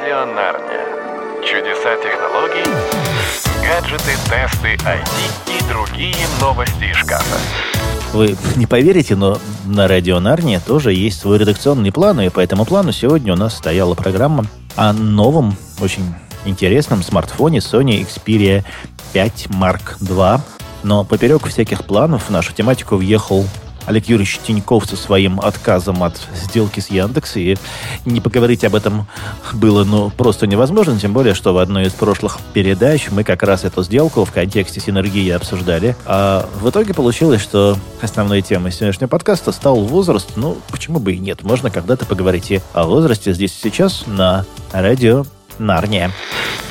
Радио Нарния. Чудеса технологий, гаджеты, тесты, IT и другие новости из шкафа. Вы не поверите, но на Радио Нарния тоже есть свой редакционный план, и по этому плану сегодня у нас стояла программа о новом, очень интересном смартфоне Sony Xperia 5 Mark II. Но поперек всяких планов в нашу тематику въехал Олег Юрьевич Тиньков со своим отказом от сделки с Яндекс, и не поговорить об этом было ну, просто невозможно, тем более, что в одной из прошлых передач мы как раз эту сделку в контексте синергии обсуждали. А в итоге получилось, что основной темой сегодняшнего подкаста стал возраст. Ну, почему бы и нет? Можно когда-то поговорить и о возрасте здесь и сейчас на радио Нарния.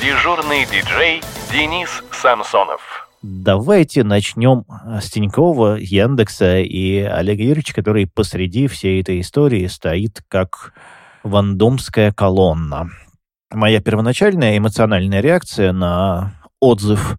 Дежурный диджей Денис Самсонов. Давайте начнем э, с Тинькова, Яндекса и Олега Юрьевича, который посреди всей этой истории стоит как вандомская колонна. Моя первоначальная эмоциональная реакция на отзыв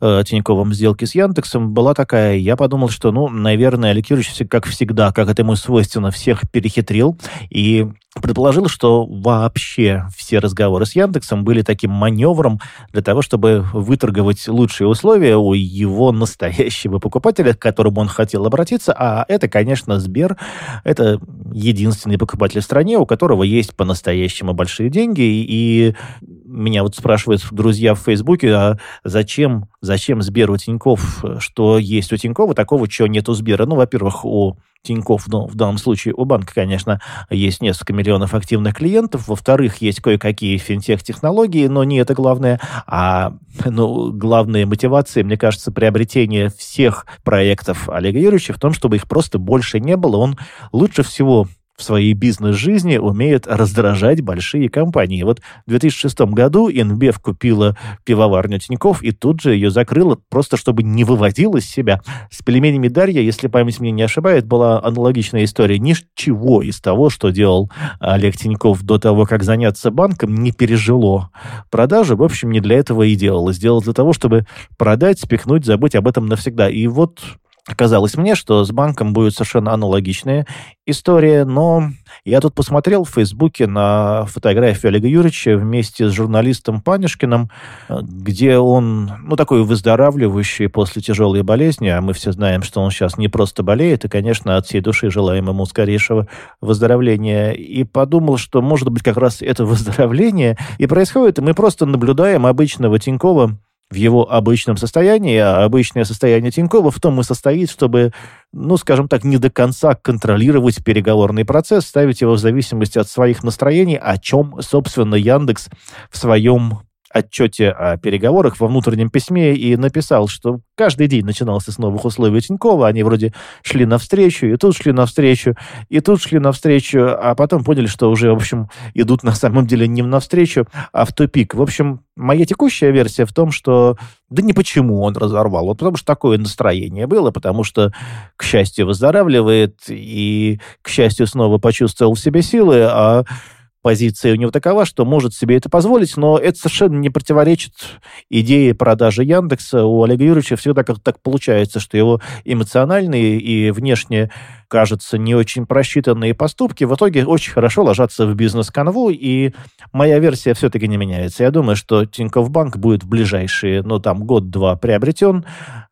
э, Тиньковым сделки с Яндексом была такая. Я подумал, что, ну, наверное, Олег Юрьевич, как всегда, как это ему свойственно, всех перехитрил и предположил, что вообще все разговоры с Яндексом были таким маневром для того, чтобы выторговать лучшие условия у его настоящего покупателя, к которому он хотел обратиться, а это, конечно, Сбер. Это единственный покупатель в стране, у которого есть по-настоящему большие деньги, и меня вот спрашивают друзья в Фейсбуке, а зачем, зачем Сбер у Тиньков, что есть у Тинькова, такого, чего нет у Сбера? Ну, во-первых, у Тиньков, ну, в данном случае у банка, конечно, есть несколько миллионов активных клиентов. Во-вторых, есть кое-какие финтех-технологии, но не это главное. А ну, главная мотивация, мне кажется, приобретения всех проектов Олега Юрьевича в том, чтобы их просто больше не было. Он лучше всего в своей бизнес-жизни умеет раздражать большие компании. Вот в 2006 году InBev купила пивоварню Тиньков и тут же ее закрыла, просто чтобы не выводила из себя. С пельменями Дарья, если память мне не ошибает, была аналогичная история. Ничего из того, что делал Олег Тиньков до того, как заняться банком, не пережило. Продажи, в общем, не для этого и делал. Сделал для того, чтобы продать, спихнуть, забыть об этом навсегда. И вот Казалось мне, что с банком будет совершенно аналогичная история, но я тут посмотрел в Фейсбуке на фотографию Олега Юрьевича вместе с журналистом Панюшкиным, где он, ну, такой выздоравливающий после тяжелой болезни, а мы все знаем, что он сейчас не просто болеет, и, конечно, от всей души желаем ему скорейшего выздоровления, и подумал, что, может быть, как раз это выздоровление и происходит, и мы просто наблюдаем обычного Тинькова, в его обычном состоянии, а обычное состояние Тинькова в том и состоит, чтобы, ну, скажем так, не до конца контролировать переговорный процесс, ставить его в зависимости от своих настроений, о чем, собственно, Яндекс в своем отчете о переговорах во внутреннем письме и написал, что каждый день начинался с новых условий Тинькова, они вроде шли навстречу, и тут шли навстречу, и тут шли навстречу, а потом поняли, что уже, в общем, идут на самом деле не навстречу, а в тупик. В общем, моя текущая версия в том, что да не почему он разорвал, вот потому что такое настроение было, потому что, к счастью, выздоравливает и, к счастью, снова почувствовал в себе силы, а позиция у него такова, что может себе это позволить, но это совершенно не противоречит идее продажи Яндекса. У Олега Юрьевича всегда как-то так получается, что его эмоциональные и внешне кажется, не очень просчитанные поступки в итоге очень хорошо ложатся в бизнес-канву, и моя версия все-таки не меняется. Я думаю, что Тинькофф Банк будет в ближайшие, ну, там, год-два приобретен,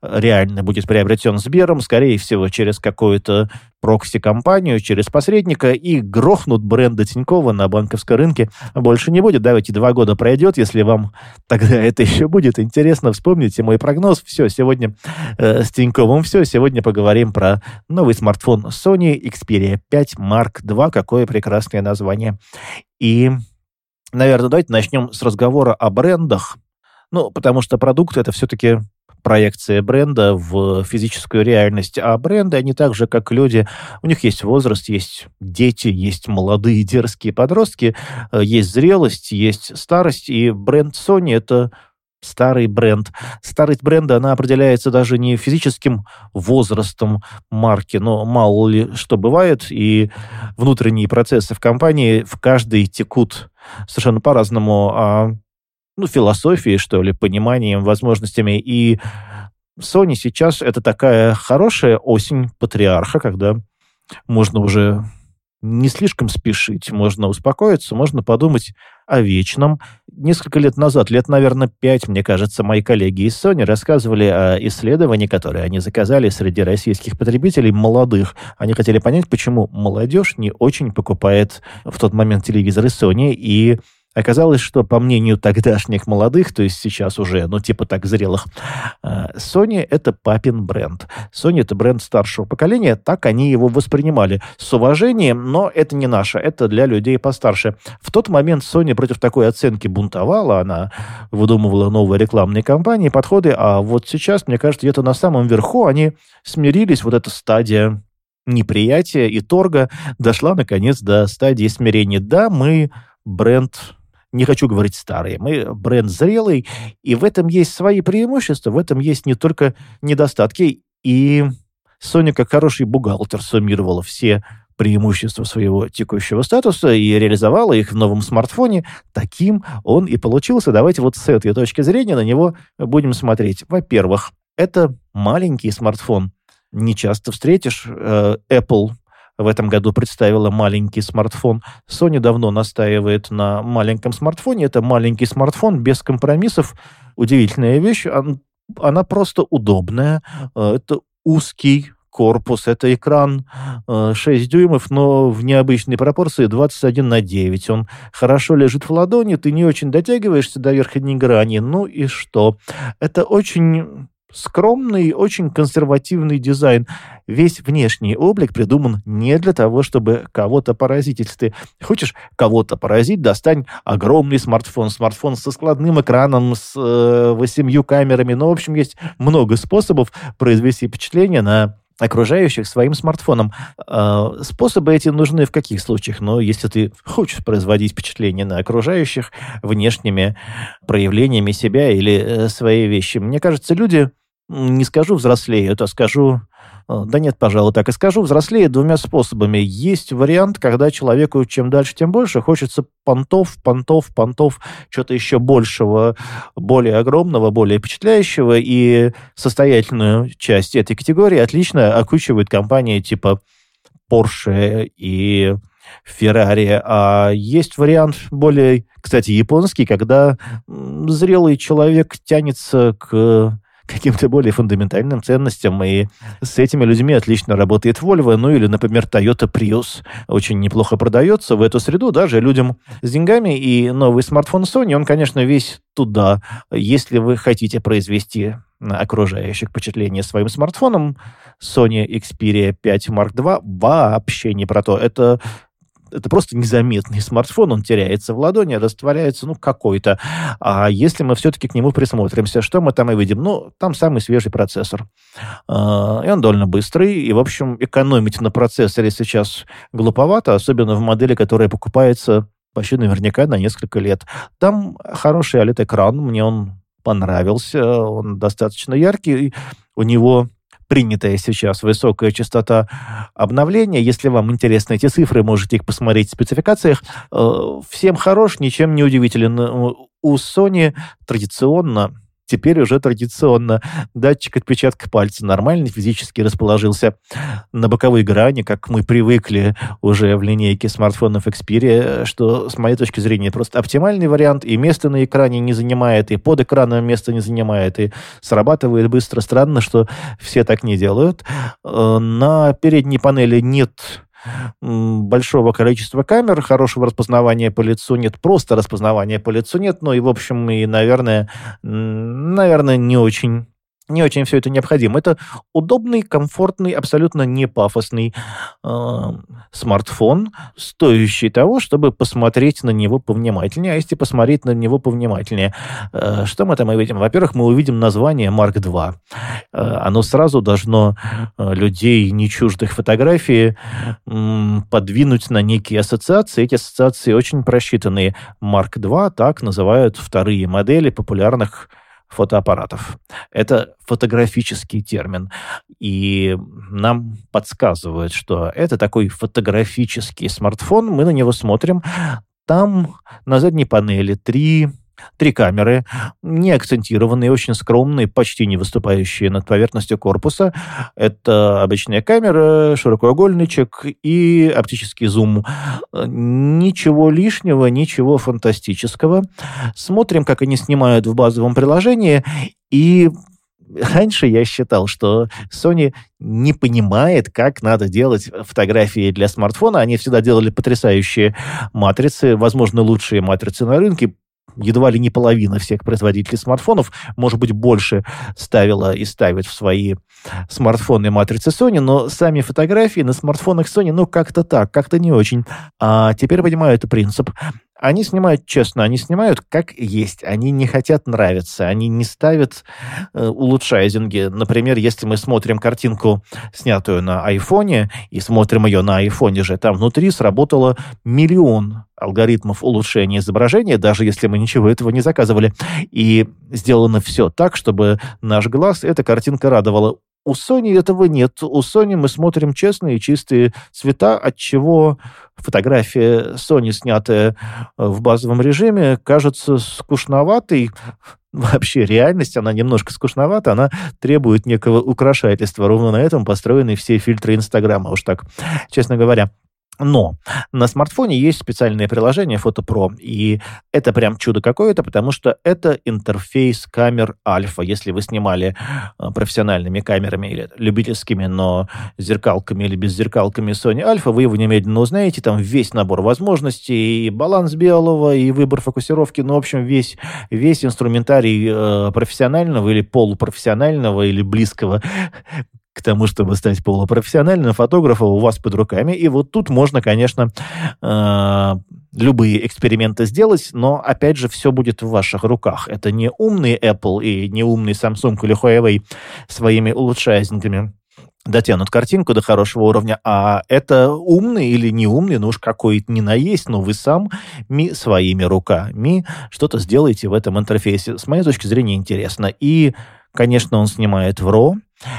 реально будет приобретен Сбером, скорее всего, через какую-то прокси-компанию, через посредника, и грохнут бренда Тинькова на банковском рынке больше не будет. Давайте два года пройдет, если вам тогда это еще будет интересно, вспомните мой прогноз. Все, сегодня э, с Тиньковым все. Сегодня поговорим про новый смартфон Sony Xperia 5 Mark II. Какое прекрасное название. И, наверное, давайте начнем с разговора о брендах. Ну, потому что продукт — это все-таки проекция бренда в физическую реальность. А бренды, они так же, как люди, у них есть возраст, есть дети, есть молодые дерзкие подростки, э, есть зрелость, есть старость. И бренд Sony — это старый бренд. Старость бренда, она определяется даже не физическим возрастом марки, но мало ли что бывает, и внутренние процессы в компании в каждой текут совершенно по-разному, а, ну, философией, что ли, пониманием, возможностями. И Sony сейчас это такая хорошая осень патриарха, когда можно уже не слишком спешить, можно успокоиться, можно подумать о вечном. Несколько лет назад, лет, наверное, пять, мне кажется, мои коллеги из Sony рассказывали о исследовании, которое они заказали среди российских потребителей молодых. Они хотели понять, почему молодежь не очень покупает в тот момент телевизоры Sony, и Оказалось, что, по мнению тогдашних молодых, то есть сейчас уже, ну, типа так, зрелых, э, Sony — это папин бренд. Sony — это бренд старшего поколения, так они его воспринимали. С уважением, но это не наше, это для людей постарше. В тот момент Sony против такой оценки бунтовала, она выдумывала новые рекламные кампании, подходы, а вот сейчас, мне кажется, где-то на самом верху они смирились, вот эта стадия неприятия и торга дошла, наконец, до стадии смирения. Да, мы бренд не хочу говорить старые, мы бренд зрелый, и в этом есть свои преимущества, в этом есть не только недостатки, и Sony как хороший бухгалтер суммировала все преимущества своего текущего статуса и реализовала их в новом смартфоне. Таким он и получился. Давайте вот с этой точки зрения на него будем смотреть. Во-первых, это маленький смартфон. Не часто встретишь э, Apple в этом году представила маленький смартфон. Sony давно настаивает на маленьком смартфоне. Это маленький смартфон без компромиссов. Удивительная вещь. Она просто удобная. Э, это узкий корпус, это экран 6 э, дюймов, но в необычной пропорции 21 на 9. Он хорошо лежит в ладони, ты не очень дотягиваешься до верхней грани. Ну и что? Это очень скромный, очень консервативный дизайн. Весь внешний облик придуман не для того, чтобы кого-то поразить. Если ты хочешь кого-то поразить, достань огромный смартфон. Смартфон со складным экраном, с э, восемью камерами. Ну, в общем, есть много способов произвести впечатление на окружающих своим смартфоном. Э, способы эти нужны в каких случаях? Но если ты хочешь производить впечатление на окружающих внешними проявлениями себя или э, своей вещи, мне кажется, люди не скажу взрослеют, а скажу... Э, да нет, пожалуй, так и скажу. Взрослеют двумя способами. Есть вариант, когда человеку чем дальше, тем больше хочется понтов, понтов, понтов, что-то еще большего, более огромного, более впечатляющего. И состоятельную часть этой категории отлично окучивают компании типа Porsche и Ferrari. А есть вариант более, кстати, японский, когда зрелый человек тянется к каким-то более фундаментальным ценностям, и с этими людьми отлично работает Volvo, ну или, например, Toyota Prius очень неплохо продается в эту среду, даже людям с деньгами, и новый смартфон Sony, он, конечно, весь туда. Если вы хотите произвести на окружающих впечатление своим смартфоном, Sony Xperia 5 Mark II вообще не про то. Это это просто незаметный смартфон, он теряется в ладони, растворяется, ну, какой-то. А если мы все-таки к нему присмотримся, что мы там и видим? Ну, там самый свежий процессор. А, и он довольно быстрый, и, в общем, экономить на процессоре сейчас глуповато, особенно в модели, которая покупается почти наверняка на несколько лет. Там хороший OLED-экран, мне он понравился, он достаточно яркий, у него принятая сейчас высокая частота обновления. Если вам интересны эти цифры, можете их посмотреть в спецификациях. Э, всем хорош, ничем не удивителен. У Sony традиционно теперь уже традиционно датчик отпечатка пальца нормально физически расположился на боковой грани, как мы привыкли уже в линейке смартфонов Xperia, что, с моей точки зрения, просто оптимальный вариант, и место на экране не занимает, и под экраном место не занимает, и срабатывает быстро. Странно, что все так не делают. Э, на передней панели нет большого количества камер, хорошего распознавания по лицу нет, просто распознавания по лицу нет, ну и, в общем, и, наверное, наверное, не очень не очень все это необходимо. Это удобный, комфортный, абсолютно не пафосный э, смартфон, стоящий того, чтобы посмотреть на него повнимательнее. А если посмотреть на него повнимательнее, э, что мы там увидим? Во-первых, мы увидим название Mark II. Э, оно сразу должно э, людей, не чуждых фотографии, э, подвинуть на некие ассоциации. Эти ассоциации очень просчитанные. Mark II так называют вторые модели популярных фотоаппаратов. Это фотографический термин. И нам подсказывают, что это такой фотографический смартфон. Мы на него смотрим. Там на задней панели три Три камеры, не акцентированные, очень скромные, почти не выступающие над поверхностью корпуса. Это обычная камера, широкоугольничек и оптический зум. Ничего лишнего, ничего фантастического. Смотрим, как они снимают в базовом приложении, и раньше я считал, что Sony не понимает, как надо делать фотографии для смартфона. Они всегда делали потрясающие матрицы, возможно, лучшие матрицы на рынке, едва ли не половина всех производителей смартфонов, может быть, больше ставила и ставит в свои смартфоны матрицы Sony, но сами фотографии на смартфонах Sony, ну, как-то так, как-то не очень. А теперь понимаю этот принцип. Они снимают честно, они снимают как есть. Они не хотят нравиться, они не ставят э, улучшайзинги. Например, если мы смотрим картинку, снятую на айфоне, и смотрим ее на айфоне же, там внутри сработало миллион алгоритмов улучшения изображения, даже если мы ничего этого не заказывали. И сделано все так, чтобы наш глаз эта картинка радовала. У Sony этого нет. У Sony мы смотрим честные, чистые цвета, от чего фотография Sony, снятая э, в базовом режиме, кажется скучноватой. Вообще реальность, она немножко скучновата, она требует некого украшательства. Ровно на этом построены все фильтры Инстаграма, уж так, честно говоря. Но на смартфоне есть специальное приложение Photo Pro, и это прям чудо какое-то, потому что это интерфейс камер альфа. Если вы снимали э, профессиональными камерами или любительскими, но зеркалками или без зеркалками Sony Alpha, вы его немедленно узнаете. Там весь набор возможностей, и баланс белого, и выбор фокусировки, ну, в общем, весь, весь инструментарий э, профессионального или полупрофессионального или близкого к тому, чтобы стать полупрофессиональным фотографом у вас под руками. И вот тут можно, конечно, э, любые эксперименты сделать, но, опять же, все будет в ваших руках. Это не умный Apple и не умный Samsung или Huawei своими улучшайзингами дотянут картинку до хорошего уровня, а это умный или не умный, ну уж какой не наесть, но вы сам ми своими руками что-то сделаете в этом интерфейсе. С моей точки зрения интересно. И, конечно, он снимает в RAW,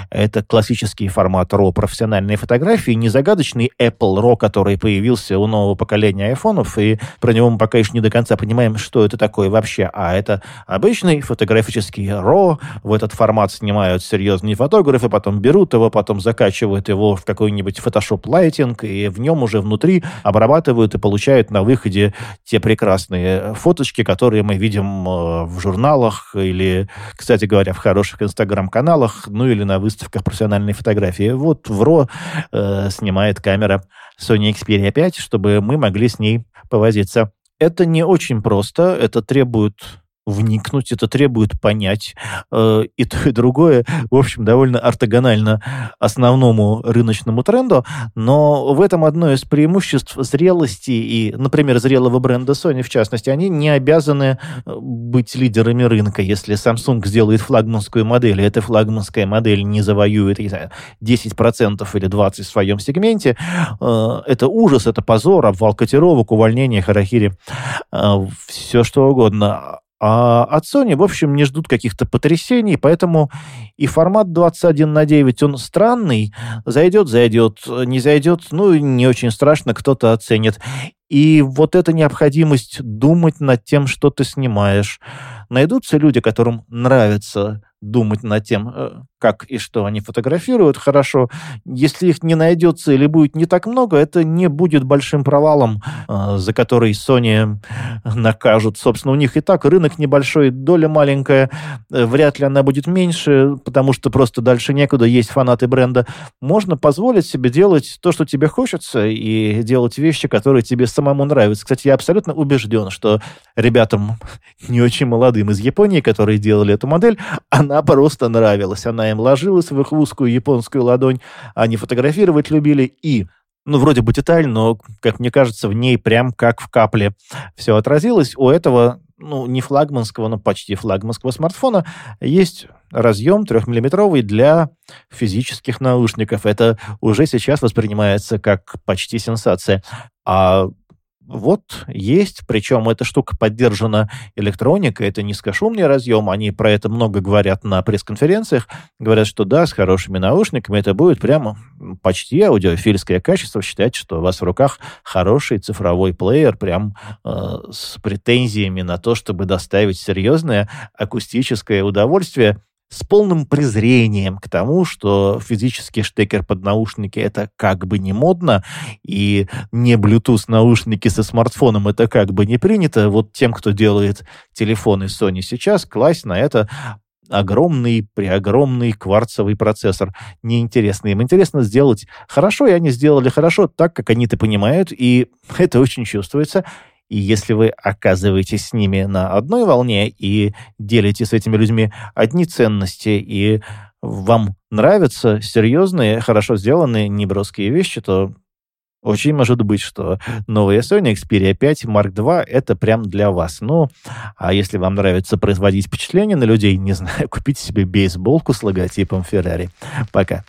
это классический формат RAW профессиональной фотографии, не загадочный Apple RAW, который появился у нового поколения айфонов, и про него мы пока еще не до конца понимаем, что это такое вообще. А это обычный фотографический RAW. В этот формат снимают серьезные фотографы, потом берут его, потом закачивают его в какой-нибудь Photoshop Lighting, и в нем уже внутри обрабатывают и получают на выходе те прекрасные фоточки, которые мы видим э, в журналах или, кстати говоря, в хороших инстаграм-каналах, ну или на выставках профессиональной фотографии. Вот в РО э, снимает камера Sony Xperia 5, чтобы мы могли с ней повозиться. Это не очень просто, это требует вникнуть, это требует понять. Э, и то, и другое, в общем, довольно ортогонально основному рыночному тренду, но в этом одно из преимуществ зрелости и, например, зрелого бренда Sony, в частности, они не обязаны э, быть лидерами рынка. Если Samsung сделает флагманскую модель, и эта флагманская модель не завоюет, не знаю, 10% или 20% в своем сегменте, э, это ужас, это позор, обвал котировок, увольнение, харахири, все что угодно. А от Sony, в общем, не ждут каких-то потрясений, поэтому и формат 21 на 9, он странный. Зайдет, зайдет, не зайдет, ну, не очень страшно, кто-то оценит. И вот эта необходимость думать над тем, что ты снимаешь. Найдутся люди, которым нравится думать над тем, э, как и что они фотографируют хорошо. Если их не найдется или будет не так много, это не будет большим провалом, э, за который Sony накажут. Собственно, у них и так рынок небольшой, доля маленькая, э, вряд ли она будет меньше, потому что просто дальше некуда, есть фанаты бренда. Можно позволить себе делать то, что тебе хочется, и делать вещи, которые тебе самому нравятся. Кстати, я абсолютно убежден, что ребятам не очень молодым из Японии, которые делали эту модель, она просто нравилась. Она им ложилась в их узкую японскую ладонь, они фотографировать любили и ну, вроде бы деталь, но, как мне кажется, в ней прям как в капле все отразилось. У этого, ну, не флагманского, но почти флагманского смартфона есть разъем трехмиллиметровый для физических наушников. Это уже сейчас воспринимается как почти сенсация. А вот есть, причем эта штука поддержана электроникой, это низкошумный разъем, они про это много говорят на пресс-конференциях, говорят, что да, с хорошими наушниками это будет прямо почти аудиофильское качество, считать, что у вас в руках хороший цифровой плеер, прям э, с претензиями на то, чтобы доставить серьезное акустическое удовольствие, с полным презрением к тому, что физический штекер под наушники это как бы не модно, и не Bluetooth наушники со смартфоном это как бы не принято. Вот тем, кто делает телефоны Sony сейчас, класть на это огромный, преогромный кварцевый процессор. Неинтересно им. Интересно сделать хорошо, и они сделали хорошо так, как они это понимают, и это очень чувствуется. И если вы оказываетесь с ними на одной волне и делите с этими людьми одни ценности, и вам нравятся серьезные, хорошо сделанные, неброские вещи, то очень может быть, что новая Sony Xperia 5 Mark II — это прям для вас. Ну, а если вам нравится производить впечатление на людей, не знаю, купите себе бейсболку с логотипом Ferrari. Пока.